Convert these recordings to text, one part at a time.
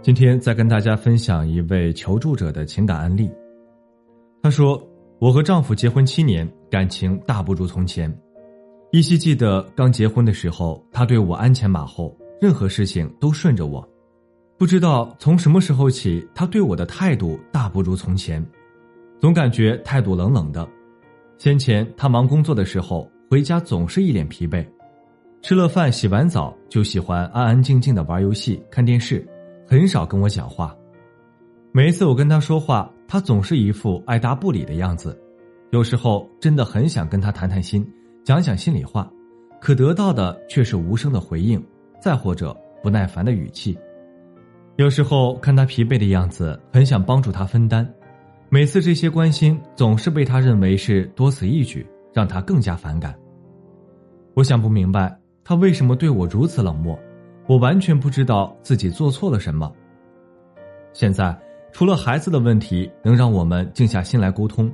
今天再跟大家分享一位求助者的情感案例。她说：“我和丈夫结婚七年，感情大不如从前。依稀记得刚结婚的时候，他对我鞍前马后，任何事情都顺着我。不知道从什么时候起，他对我的态度大不如从前，总感觉态度冷冷的。先前他忙工作的时候，回家总是一脸疲惫，吃了饭、洗完澡就喜欢安安静静的玩游戏、看电视。”很少跟我讲话，每一次我跟他说话，他总是一副爱答不理的样子。有时候真的很想跟他谈谈心，讲讲心里话，可得到的却是无声的回应，再或者不耐烦的语气。有时候看他疲惫的样子，很想帮助他分担，每次这些关心总是被他认为是多此一举，让他更加反感。我想不明白他为什么对我如此冷漠。我完全不知道自己做错了什么。现在除了孩子的问题能让我们静下心来沟通，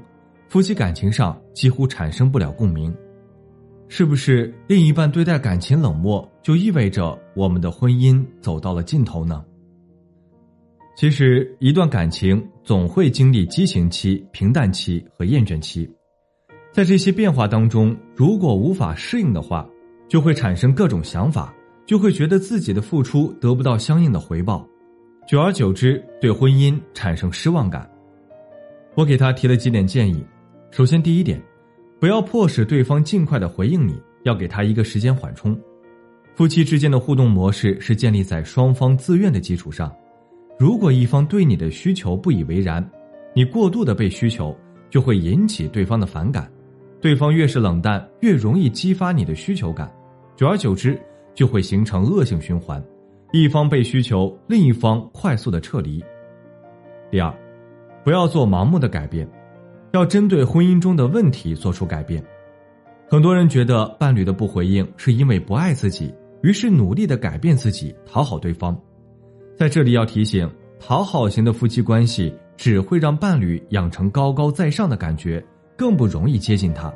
夫妻感情上几乎产生不了共鸣。是不是另一半对待感情冷漠，就意味着我们的婚姻走到了尽头呢？其实，一段感情总会经历激情期、平淡期和厌倦期，在这些变化当中，如果无法适应的话，就会产生各种想法。就会觉得自己的付出得不到相应的回报，久而久之对婚姻产生失望感。我给他提了几点建议，首先第一点，不要迫使对方尽快的回应你，要给他一个时间缓冲。夫妻之间的互动模式是建立在双方自愿的基础上，如果一方对你的需求不以为然，你过度的被需求，就会引起对方的反感，对方越是冷淡，越容易激发你的需求感，久而久之。就会形成恶性循环，一方被需求，另一方快速的撤离。第二，不要做盲目的改变，要针对婚姻中的问题做出改变。很多人觉得伴侣的不回应是因为不爱自己，于是努力的改变自己，讨好对方。在这里要提醒，讨好型的夫妻关系只会让伴侣养成高高在上的感觉，更不容易接近他。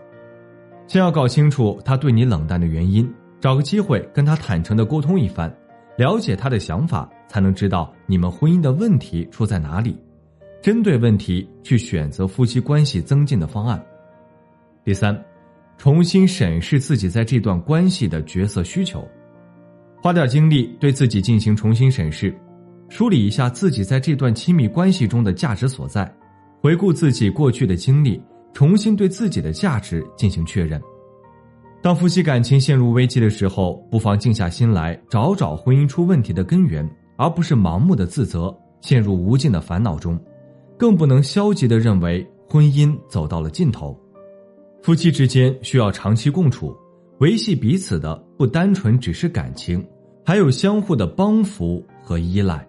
先要搞清楚他对你冷淡的原因。找个机会跟他坦诚的沟通一番，了解他的想法，才能知道你们婚姻的问题出在哪里，针对问题去选择夫妻关系增进的方案。第三，重新审视自己在这段关系的角色需求，花点精力对自己进行重新审视，梳理一下自己在这段亲密关系中的价值所在，回顾自己过去的经历，重新对自己的价值进行确认。当夫妻感情陷入危机的时候，不妨静下心来找找婚姻出问题的根源，而不是盲目的自责，陷入无尽的烦恼中，更不能消极的认为婚姻走到了尽头。夫妻之间需要长期共处，维系彼此的不单纯只是感情，还有相互的帮扶和依赖。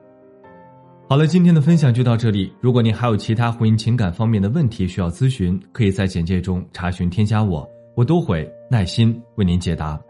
好了，今天的分享就到这里。如果您还有其他婚姻情感方面的问题需要咨询，可以在简介中查询添加我。我都会耐心为您解答。